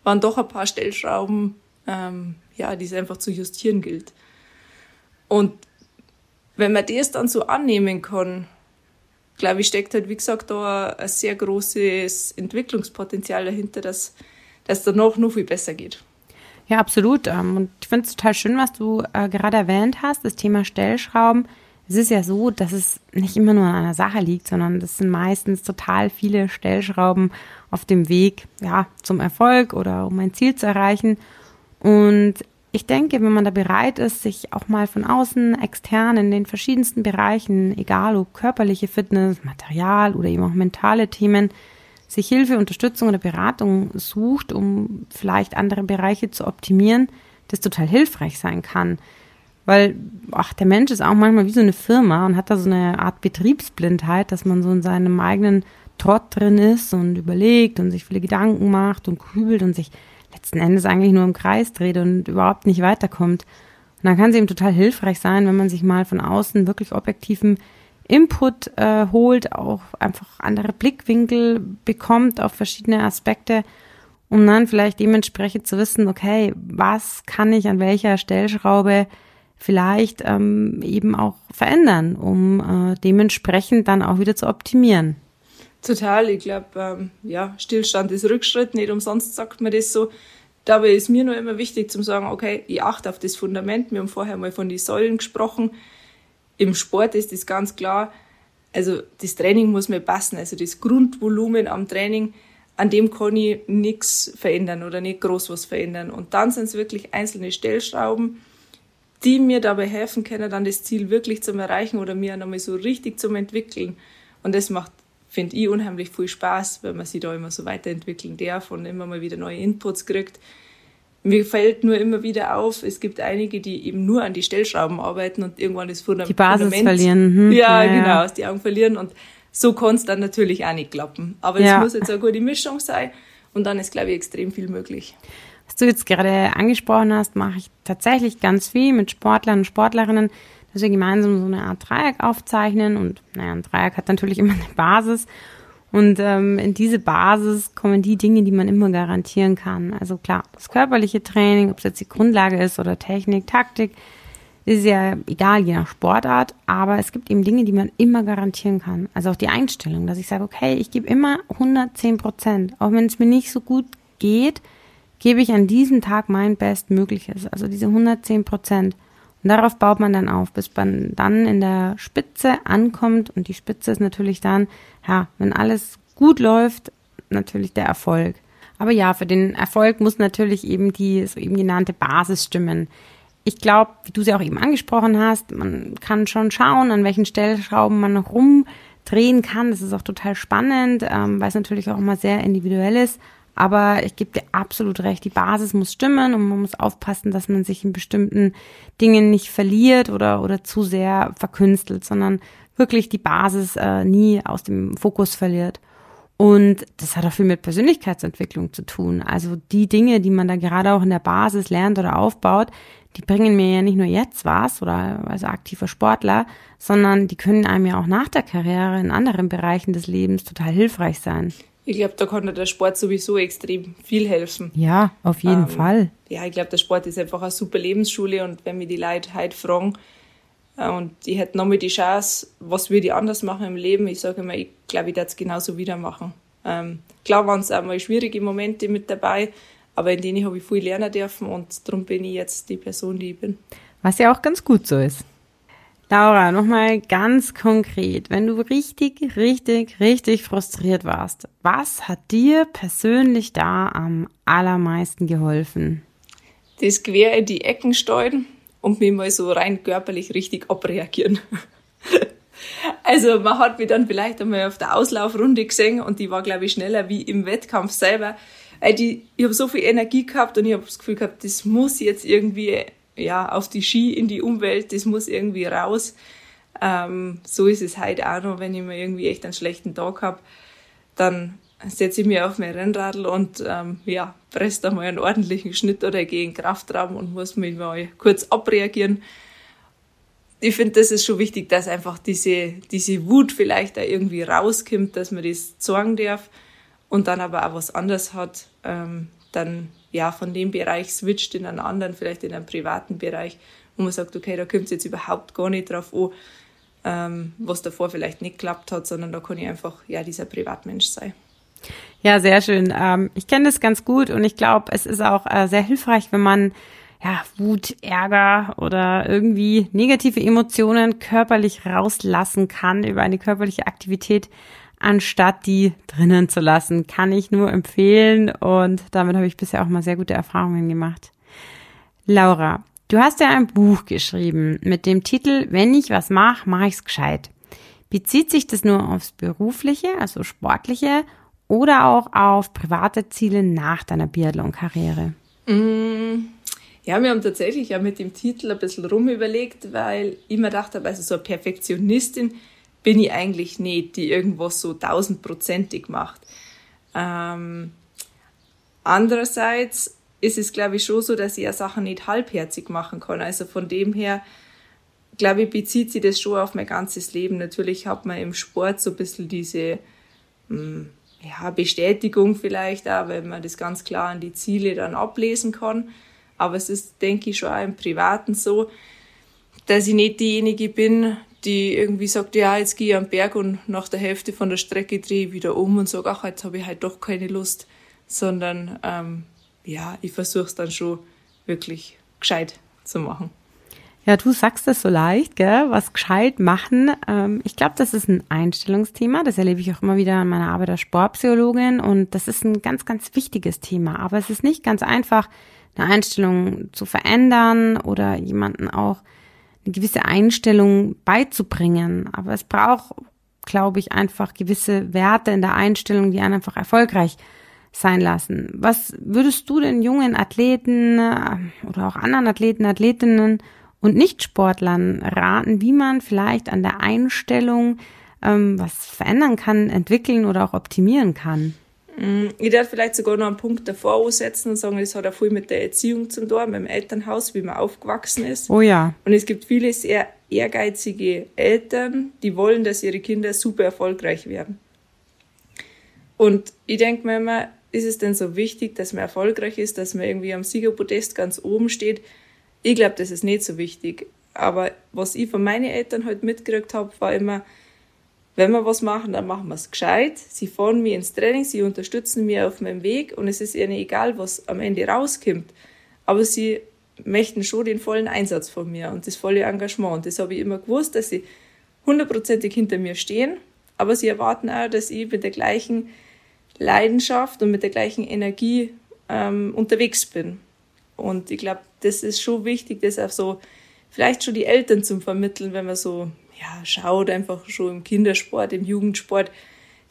waren doch ein paar Stellschrauben, ähm, ja, die es einfach zu justieren gilt. Und wenn man das dann so annehmen kann, glaube ich, steckt halt, wie gesagt, da ein sehr großes Entwicklungspotenzial dahinter, dass, dass danach noch viel besser geht. Ja, absolut. Ähm, und ich finde es total schön, was du äh, gerade erwähnt hast, das Thema Stellschrauben. Es ist ja so, dass es nicht immer nur an einer Sache liegt, sondern das sind meistens total viele Stellschrauben auf dem Weg, ja, zum Erfolg oder um ein Ziel zu erreichen. Und ich denke, wenn man da bereit ist, sich auch mal von außen, extern in den verschiedensten Bereichen, egal ob körperliche Fitness, Material oder eben auch mentale Themen, sich Hilfe, Unterstützung oder Beratung sucht, um vielleicht andere Bereiche zu optimieren, das total hilfreich sein kann. Weil, ach, der Mensch ist auch manchmal wie so eine Firma und hat da so eine Art Betriebsblindheit, dass man so in seinem eigenen Trott drin ist und überlegt und sich viele Gedanken macht und grübelt und sich letzten Endes eigentlich nur im Kreis dreht und überhaupt nicht weiterkommt. Und dann kann es eben total hilfreich sein, wenn man sich mal von außen wirklich objektiven Input äh, holt, auch einfach andere Blickwinkel bekommt auf verschiedene Aspekte, um dann vielleicht dementsprechend zu wissen, okay, was kann ich an welcher Stellschraube vielleicht ähm, eben auch verändern, um äh, dementsprechend dann auch wieder zu optimieren. Total, ich glaube, ähm, ja, Stillstand ist Rückschritt, nicht umsonst sagt man das so. Dabei ist mir nur immer wichtig zu sagen, okay, ich achte auf das Fundament. Wir haben vorher mal von den Säulen gesprochen. Im Sport ist das ganz klar. Also das Training muss mir passen. Also das Grundvolumen am Training, an dem kann ich nichts verändern oder nicht groß was verändern. Und dann sind es wirklich einzelne Stellschrauben, die mir dabei helfen können, dann das Ziel wirklich zu erreichen oder mir nochmal so richtig zu entwickeln. Und das macht, finde ich, unheimlich viel Spaß, wenn man sich da immer so weiterentwickeln darf und immer mal wieder neue Inputs kriegt. Mir fällt nur immer wieder auf, es gibt einige, die eben nur an die Stellschrauben arbeiten und irgendwann das Fundament. Die Basis verlieren. Hm, ja, ja, genau, aus die Augen verlieren. Und so kann es dann natürlich auch nicht klappen. Aber es ja. muss jetzt eine gute Mischung sein und dann ist, glaube ich, extrem viel möglich. Was du jetzt gerade angesprochen hast, mache ich tatsächlich ganz viel mit Sportlern und Sportlerinnen, dass wir gemeinsam so eine Art Dreieck aufzeichnen. Und naja, ein Dreieck hat natürlich immer eine Basis. Und ähm, in diese Basis kommen die Dinge, die man immer garantieren kann. Also klar, das körperliche Training, ob es jetzt die Grundlage ist oder Technik, Taktik, ist ja egal, je nach Sportart, aber es gibt eben Dinge, die man immer garantieren kann. Also auch die Einstellung, dass ich sage, okay, ich gebe immer 110 Prozent, auch wenn es mir nicht so gut geht, gebe ich an diesem Tag mein Bestmögliches, also diese 110 Prozent. Und darauf baut man dann auf, bis man dann in der Spitze ankommt. Und die Spitze ist natürlich dann, ja, wenn alles gut läuft, natürlich der Erfolg. Aber ja, für den Erfolg muss natürlich eben die so eben genannte Basis stimmen. Ich glaube, wie du sie auch eben angesprochen hast, man kann schon schauen, an welchen Stellschrauben man noch rumdrehen kann. Das ist auch total spannend, ähm, weil es natürlich auch immer sehr individuell ist. Aber ich gebe dir absolut recht, die Basis muss stimmen und man muss aufpassen, dass man sich in bestimmten Dingen nicht verliert oder, oder zu sehr verkünstelt, sondern wirklich die Basis äh, nie aus dem Fokus verliert. Und das hat auch viel mit Persönlichkeitsentwicklung zu tun. Also die Dinge, die man da gerade auch in der Basis lernt oder aufbaut, die bringen mir ja nicht nur jetzt was oder als aktiver Sportler, sondern die können einem ja auch nach der Karriere in anderen Bereichen des Lebens total hilfreich sein. Ich glaube, da kann der Sport sowieso extrem viel helfen. Ja, auf jeden ähm, Fall. Ja, ich glaube, der Sport ist einfach eine super Lebensschule und wenn mir die Leute heute fragen, äh, und ich hätte nochmal die Chance, was würde ich anders machen im Leben, ich sage immer, ich glaube, ich werde es genauso wieder machen. Ähm, klar waren es auch mal schwierige Momente mit dabei, aber in denen habe ich viel lernen dürfen und darum bin ich jetzt die Person, die ich bin. Was ja auch ganz gut so ist. Laura, nochmal ganz konkret, wenn du richtig, richtig, richtig frustriert warst, was hat dir persönlich da am allermeisten geholfen? Das quer in die Ecken steuern und mich mal so rein körperlich richtig abreagieren. also man hat mich dann vielleicht einmal auf der Auslaufrunde gesehen und die war, glaube ich, schneller wie im Wettkampf selber. Die, ich habe so viel Energie gehabt und ich habe das Gefühl gehabt, das muss jetzt irgendwie ja, auf die Ski in die Umwelt, das muss irgendwie raus. Ähm, so ist es halt auch noch, wenn ich mir irgendwie echt einen schlechten Tag habe, dann setze ich mich auf mein Rennradl und ähm, ja, presse da mal einen ordentlichen Schnitt oder gehe in Kraftraum und muss mich mal kurz abreagieren. Ich finde, das ist schon wichtig, dass einfach diese, diese Wut vielleicht da irgendwie rauskommt, dass man das sagen darf und dann aber auch was anderes hat, ähm, dann ja von dem Bereich switcht in einen anderen, vielleicht in einen privaten Bereich, wo man sagt, okay, da kommt es jetzt überhaupt gar nicht drauf an, ähm, was davor vielleicht nicht geklappt hat, sondern da kann ich einfach ja dieser Privatmensch sein. Ja, sehr schön. Ähm, ich kenne das ganz gut und ich glaube, es ist auch äh, sehr hilfreich, wenn man ja, Wut, Ärger oder irgendwie negative Emotionen körperlich rauslassen kann über eine körperliche Aktivität, anstatt die drinnen zu lassen. Kann ich nur empfehlen und damit habe ich bisher auch mal sehr gute Erfahrungen gemacht. Laura, du hast ja ein Buch geschrieben mit dem Titel Wenn ich was mache, mache ich's gescheit. Bezieht sich das nur aufs berufliche, also sportliche oder auch auf private Ziele nach deiner Biathlon-Karriere? Mm, ja, wir haben tatsächlich ja mit dem Titel ein bisschen rumüberlegt, weil ich mir gedacht habe, also so eine Perfektionistin bin ich eigentlich nicht, die irgendwas so tausendprozentig macht. Ähm, andererseits ist es, glaube ich, schon so, dass ich ja Sachen nicht halbherzig machen kann. Also von dem her, glaube ich, bezieht sich das schon auf mein ganzes Leben. Natürlich hat man im Sport so ein bisschen diese hm, ja, Bestätigung vielleicht auch, wenn man das ganz klar an die Ziele dann ablesen kann. Aber es ist, denke ich, schon auch im Privaten so, dass ich nicht diejenige bin, die irgendwie sagt, ja, jetzt gehe ich am Berg und nach der Hälfte von der Strecke drehe ich wieder um und sage, ach, jetzt habe ich halt doch keine Lust, sondern ähm, ja, ich versuche es dann schon wirklich gescheit zu machen. Ja, du sagst das so leicht, gell? Was gescheit machen. Ähm, ich glaube, das ist ein Einstellungsthema. Das erlebe ich auch immer wieder in meiner Arbeit als Sportpsychologin und das ist ein ganz, ganz wichtiges Thema. Aber es ist nicht ganz einfach, eine Einstellung zu verändern oder jemanden auch eine gewisse Einstellung beizubringen. Aber es braucht, glaube ich, einfach gewisse Werte in der Einstellung, die einen einfach erfolgreich sein lassen. Was würdest du den jungen Athleten äh, oder auch anderen Athleten, Athletinnen und Nichtsportlern raten, wie man vielleicht an der Einstellung ähm, was verändern kann, entwickeln oder auch optimieren kann? Mm, ich darf vielleicht sogar noch einen Punkt davor aussetzen und sagen, das hat auch viel mit der Erziehung zum tun, mit dem Elternhaus, wie man aufgewachsen ist. Oh ja. Und es gibt viele sehr ehrgeizige Eltern, die wollen, dass ihre Kinder super erfolgreich werden. Und ich denke mir immer, ist es denn so wichtig, dass man erfolgreich ist, dass man irgendwie am Siegerpodest ganz oben steht? Ich glaube, das ist nicht so wichtig. Aber was ich von meinen Eltern heute halt mitgekriegt habe, war immer, wenn wir was machen, dann machen wir es gescheit. Sie fahren mir ins Training, sie unterstützen mir auf meinem Weg und es ist ihnen egal, was am Ende rauskommt. Aber sie möchten schon den vollen Einsatz von mir und das volle Engagement. Und das habe ich immer gewusst, dass sie hundertprozentig hinter mir stehen. Aber sie erwarten auch, dass ich mit der gleichen Leidenschaft und mit der gleichen Energie ähm, unterwegs bin. Und ich glaube, das ist schon wichtig, das auch so vielleicht schon die Eltern zum Vermitteln, wenn man so ja, schaut einfach schon im Kindersport, im Jugendsport.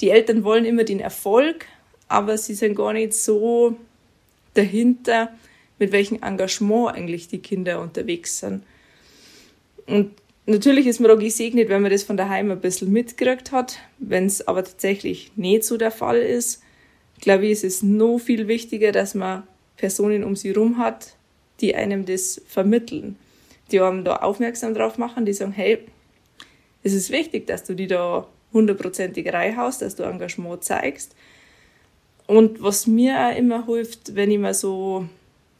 Die Eltern wollen immer den Erfolg, aber sie sind gar nicht so dahinter, mit welchem Engagement eigentlich die Kinder unterwegs sind. Und natürlich ist man auch gesegnet, wenn man das von daheim ein bisschen mitgekriegt hat. Wenn es aber tatsächlich nicht so der Fall ist, glaube ich, ist es noch viel wichtiger, dass man Personen um sie herum hat, die einem das vermitteln. Die einem da aufmerksam drauf machen, die sagen, hey, es ist wichtig, dass du die da hundertprozentig reinhaust, dass du Engagement zeigst. Und was mir auch immer hilft, wenn ich mir so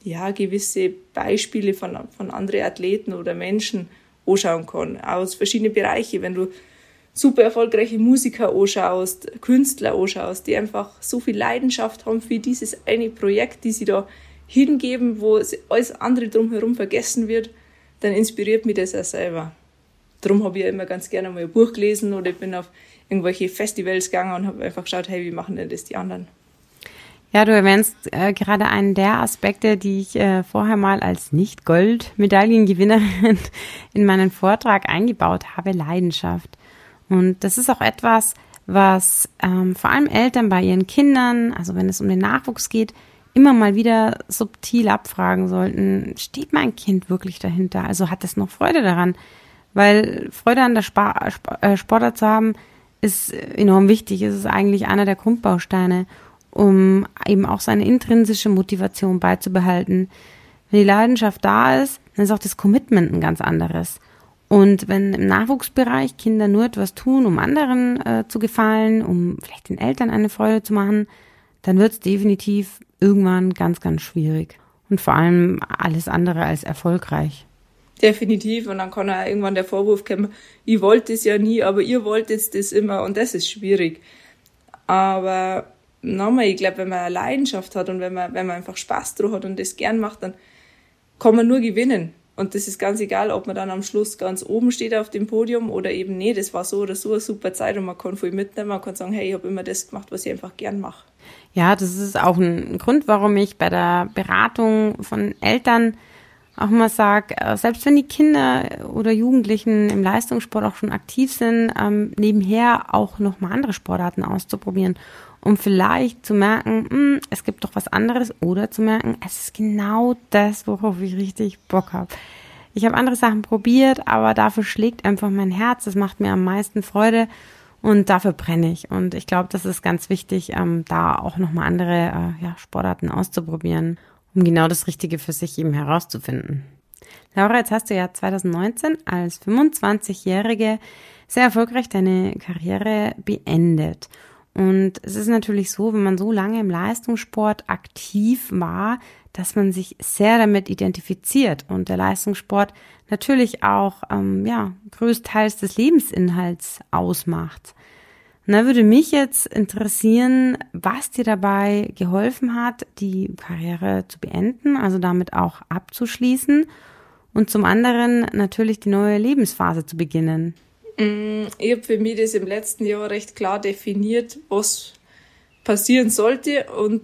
ja, gewisse Beispiele von, von anderen Athleten oder Menschen anschauen kann, aus verschiedenen Bereichen, wenn du super erfolgreiche Musiker anschaust, Künstler anschaust, die einfach so viel Leidenschaft haben für dieses eine Projekt, die sie da hingeben, wo alles andere drumherum vergessen wird, dann inspiriert mich das auch selber. Darum habe ich ja immer ganz gerne mal ein Buch gelesen oder ich bin auf irgendwelche Festivals gegangen und habe einfach geschaut, hey, wie machen denn das die anderen? Ja, du erwähnst äh, gerade einen der Aspekte, die ich äh, vorher mal als Nicht-Gold-Medaillengewinnerin in meinen Vortrag eingebaut habe, Leidenschaft. Und das ist auch etwas, was ähm, vor allem Eltern bei ihren Kindern, also wenn es um den Nachwuchs geht, immer mal wieder subtil abfragen sollten, steht mein Kind wirklich dahinter? Also hat es noch Freude daran? Weil Freude an der äh, Sportart zu haben, ist enorm wichtig. Es ist eigentlich einer der Grundbausteine, um eben auch seine intrinsische Motivation beizubehalten. Wenn die Leidenschaft da ist, dann ist auch das Commitment ein ganz anderes. Und wenn im Nachwuchsbereich Kinder nur etwas tun, um anderen äh, zu gefallen, um vielleicht den Eltern eine Freude zu machen, dann wird es definitiv irgendwann ganz, ganz schwierig. Und vor allem alles andere als erfolgreich. Definitiv. Und dann kann auch irgendwann der Vorwurf kommen, ich wollte es ja nie, aber ihr wolltet das immer und das ist schwierig. Aber nochmal, ich glaube, wenn man eine Leidenschaft hat und wenn man, wenn man einfach Spaß drauf hat und das gern macht, dann kann man nur gewinnen. Und das ist ganz egal, ob man dann am Schluss ganz oben steht auf dem Podium oder eben nee, das war so oder so eine super Zeit und man kann viel mitnehmen, man kann sagen, hey, ich habe immer das gemacht, was ich einfach gern mache. Ja, das ist auch ein Grund, warum ich bei der Beratung von Eltern auch mal sage, äh, selbst wenn die Kinder oder Jugendlichen im Leistungssport auch schon aktiv sind, ähm, nebenher auch nochmal andere Sportarten auszuprobieren, um vielleicht zu merken, mh, hm, es gibt doch was anderes oder zu merken, es ist genau das, worauf ich richtig Bock habe. Ich habe andere Sachen probiert, aber dafür schlägt einfach mein Herz, das macht mir am meisten Freude und dafür brenne ich. Und ich glaube, das ist ganz wichtig, ähm, da auch nochmal andere äh, ja, Sportarten auszuprobieren um genau das Richtige für sich eben herauszufinden. Laura, jetzt hast du ja 2019 als 25-Jährige sehr erfolgreich deine Karriere beendet. Und es ist natürlich so, wenn man so lange im Leistungssport aktiv war, dass man sich sehr damit identifiziert und der Leistungssport natürlich auch ähm, ja größtenteils des Lebensinhalts ausmacht. Und da würde mich jetzt interessieren, was dir dabei geholfen hat, die Karriere zu beenden, also damit auch abzuschließen und zum anderen natürlich die neue Lebensphase zu beginnen. Mm, ich habe für mich das im letzten Jahr recht klar definiert, was passieren sollte und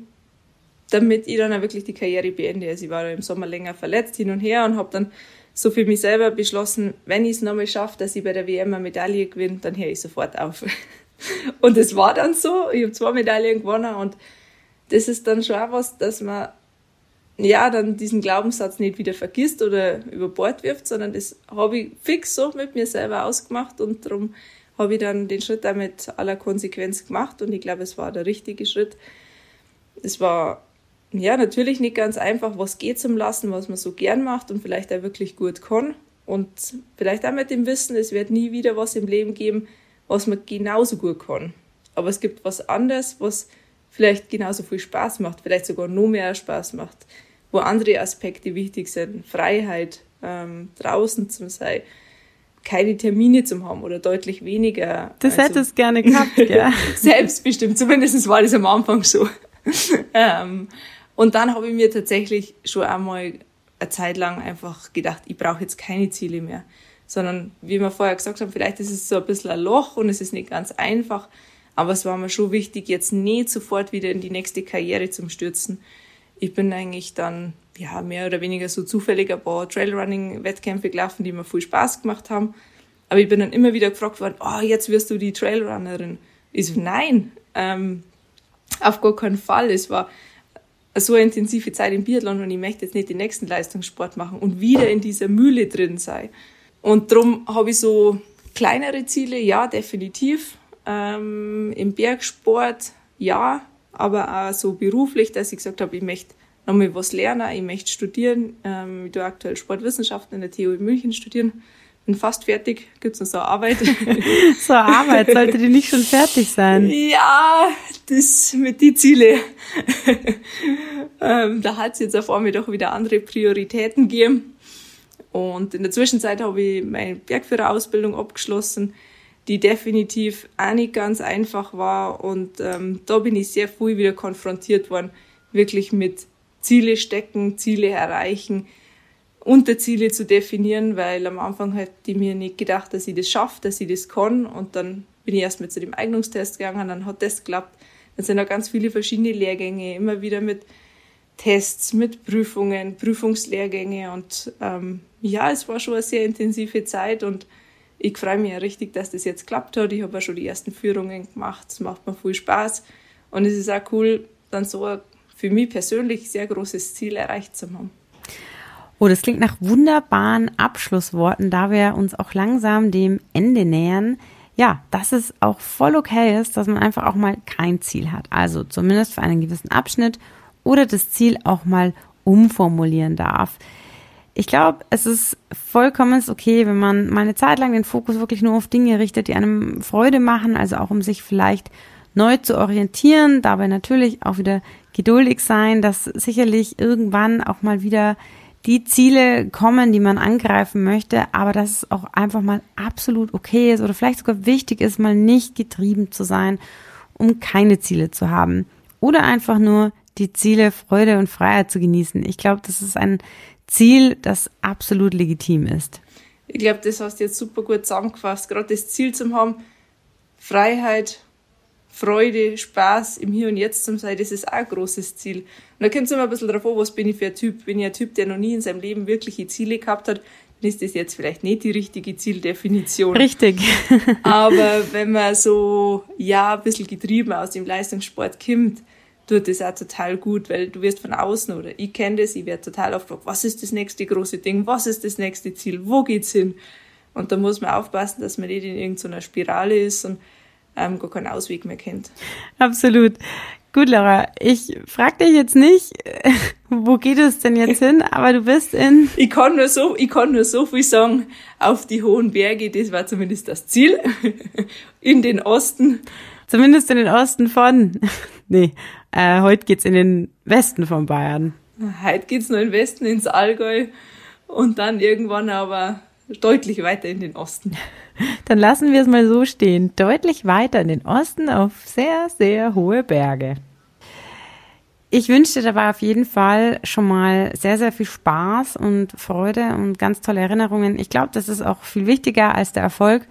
damit ich dann auch wirklich die Karriere beende. Also ich war im Sommer länger verletzt hin und her und habe dann so für mich selber beschlossen, wenn ich es nochmal schaffe, dass ich bei der WM eine Medaille gewinne, dann höre ich sofort auf. Und es war dann so. Ich habe zwei Medaillen gewonnen und das ist dann schon auch was, dass man ja dann diesen Glaubenssatz nicht wieder vergisst oder über Bord wirft, sondern das habe ich fix so mit mir selber ausgemacht und darum habe ich dann den Schritt auch mit aller Konsequenz gemacht und ich glaube, es war der richtige Schritt. Es war ja natürlich nicht ganz einfach, was geht zum Lassen, was man so gern macht und vielleicht auch wirklich gut kann. Und vielleicht auch mit dem Wissen, es wird nie wieder was im Leben geben, was man genauso gut kann. Aber es gibt was anderes, was vielleicht genauso viel Spaß macht, vielleicht sogar noch mehr Spaß macht, wo andere Aspekte wichtig sind. Freiheit, ähm, draußen zu sein, keine Termine zu haben oder deutlich weniger. Das also, hättest gerne gehabt, ja. Selbstbestimmt, zumindest war das am Anfang so. ähm, und dann habe ich mir tatsächlich schon einmal eine Zeit lang einfach gedacht, ich brauche jetzt keine Ziele mehr sondern wie wir vorher gesagt haben, vielleicht ist es so ein bisschen ein Loch und es ist nicht ganz einfach, aber es war mir schon wichtig, jetzt nicht sofort wieder in die nächste Karriere zu stürzen. Ich bin eigentlich dann ja mehr oder weniger so zufällig ein paar Trailrunning-Wettkämpfe gelaufen, die mir viel Spaß gemacht haben. Aber ich bin dann immer wieder gefragt worden, oh, jetzt wirst du die Trailrunnerin. Ich so, nein, ähm, auf gar keinen Fall. Es war so eine intensive Zeit im Biathlon und ich möchte jetzt nicht den nächsten Leistungssport machen und wieder in dieser Mühle drin sein. Und darum habe ich so kleinere Ziele, ja, definitiv. Ähm, Im Bergsport, ja, aber auch so beruflich, dass ich gesagt habe, ich möchte nochmal was lernen, ich möchte studieren. Ähm, ich tue aktuell Sportwissenschaften in der TU in München studieren. Bin fast fertig. Gibt's noch so eine Arbeit? so eine Arbeit, sollte die nicht schon fertig sein? Ja, das mit die Ziele. ähm, da hat es jetzt auf einmal doch wieder andere Prioritäten gegeben. Und in der Zwischenzeit habe ich meine Bergführerausbildung abgeschlossen, die definitiv auch nicht ganz einfach war. Und ähm, da bin ich sehr früh wieder konfrontiert worden, wirklich mit Ziele stecken, Ziele erreichen, Unterziele zu definieren, weil am Anfang hätte ich mir nicht gedacht, dass ich das schaffe, dass ich das kann. Und dann bin ich erst mit zu dem Eignungstest gegangen, dann hat das geklappt. Dann sind auch ganz viele verschiedene Lehrgänge, immer wieder mit Tests, mit Prüfungen, Prüfungslehrgänge und ähm, ja, es war schon eine sehr intensive Zeit und ich freue mich ja richtig, dass das jetzt klappt hat. Ich habe ja schon die ersten Führungen gemacht, es macht mir viel Spaß und es ist auch cool, dann so eine für mich persönlich sehr großes Ziel erreicht zu haben. Oh, das klingt nach wunderbaren Abschlussworten, da wir uns auch langsam dem Ende nähern. Ja, dass es auch voll okay ist, dass man einfach auch mal kein Ziel hat. Also zumindest für einen gewissen Abschnitt oder das Ziel auch mal umformulieren darf. Ich glaube, es ist vollkommen okay, wenn man mal eine Zeit lang den Fokus wirklich nur auf Dinge richtet, die einem Freude machen, also auch um sich vielleicht neu zu orientieren, dabei natürlich auch wieder geduldig sein, dass sicherlich irgendwann auch mal wieder die Ziele kommen, die man angreifen möchte, aber dass es auch einfach mal absolut okay ist oder vielleicht sogar wichtig ist, mal nicht getrieben zu sein, um keine Ziele zu haben. Oder einfach nur die Ziele Freude und Freiheit zu genießen. Ich glaube, das ist ein Ziel, das absolut legitim ist. Ich glaube, das hast du jetzt super gut zusammengefasst. Gerade das Ziel zu haben, Freiheit, Freude, Spaß im Hier und Jetzt zu sein, das ist auch ein großes Ziel. Und da kommt es immer ein bisschen drauf an, was bin ich für ein Typ. Bin ich ein Typ, der noch nie in seinem Leben wirkliche Ziele gehabt hat, dann ist das jetzt vielleicht nicht die richtige Zieldefinition. Richtig. Aber wenn man so, ja, ein bisschen getrieben aus dem Leistungssport kommt, tut das auch total gut, weil du wirst von außen oder ich kenne das, ich werde total oft gefragt, was ist das nächste große Ding, was ist das nächste Ziel, wo geht's hin? Und da muss man aufpassen, dass man nicht in irgendeiner Spirale ist und ähm, gar keinen Ausweg mehr kennt. Absolut. Gut, Laura, ich frag dich jetzt nicht, wo geht es denn jetzt hin, aber du bist in. Ich kann nur so, ich kann nur so viel sagen, auf die hohen Berge, das war zumindest das Ziel. In den Osten. Zumindest in den Osten von. Nee, äh, heute geht's in den Westen von Bayern. Heute geht's nur in den Westen, ins Allgäu und dann irgendwann aber deutlich weiter in den Osten. Dann lassen wir es mal so stehen. Deutlich weiter in den Osten auf sehr, sehr hohe Berge. Ich wünsche dir dabei auf jeden Fall schon mal sehr, sehr viel Spaß und Freude und ganz tolle Erinnerungen. Ich glaube, das ist auch viel wichtiger als der Erfolg.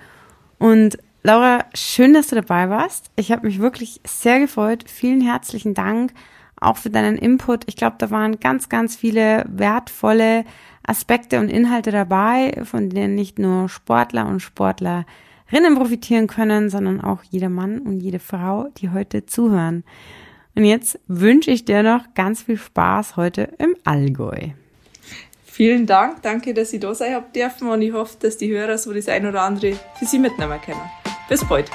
Und Laura, schön, dass du dabei warst. Ich habe mich wirklich sehr gefreut. Vielen herzlichen Dank auch für deinen Input. Ich glaube, da waren ganz, ganz viele wertvolle Aspekte und Inhalte dabei, von denen nicht nur Sportler und Sportlerinnen profitieren können, sondern auch jeder Mann und jede Frau, die heute zuhören. Und jetzt wünsche ich dir noch ganz viel Spaß heute im Allgäu. Vielen Dank, danke, dass ich da sein habt dürfen und ich hoffe, dass die Hörer so das ein oder andere für Sie mitnehmen können. Bis bald.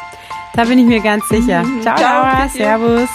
Da bin ich mir ganz sicher. Mhm. Ciao, Ciao Servus.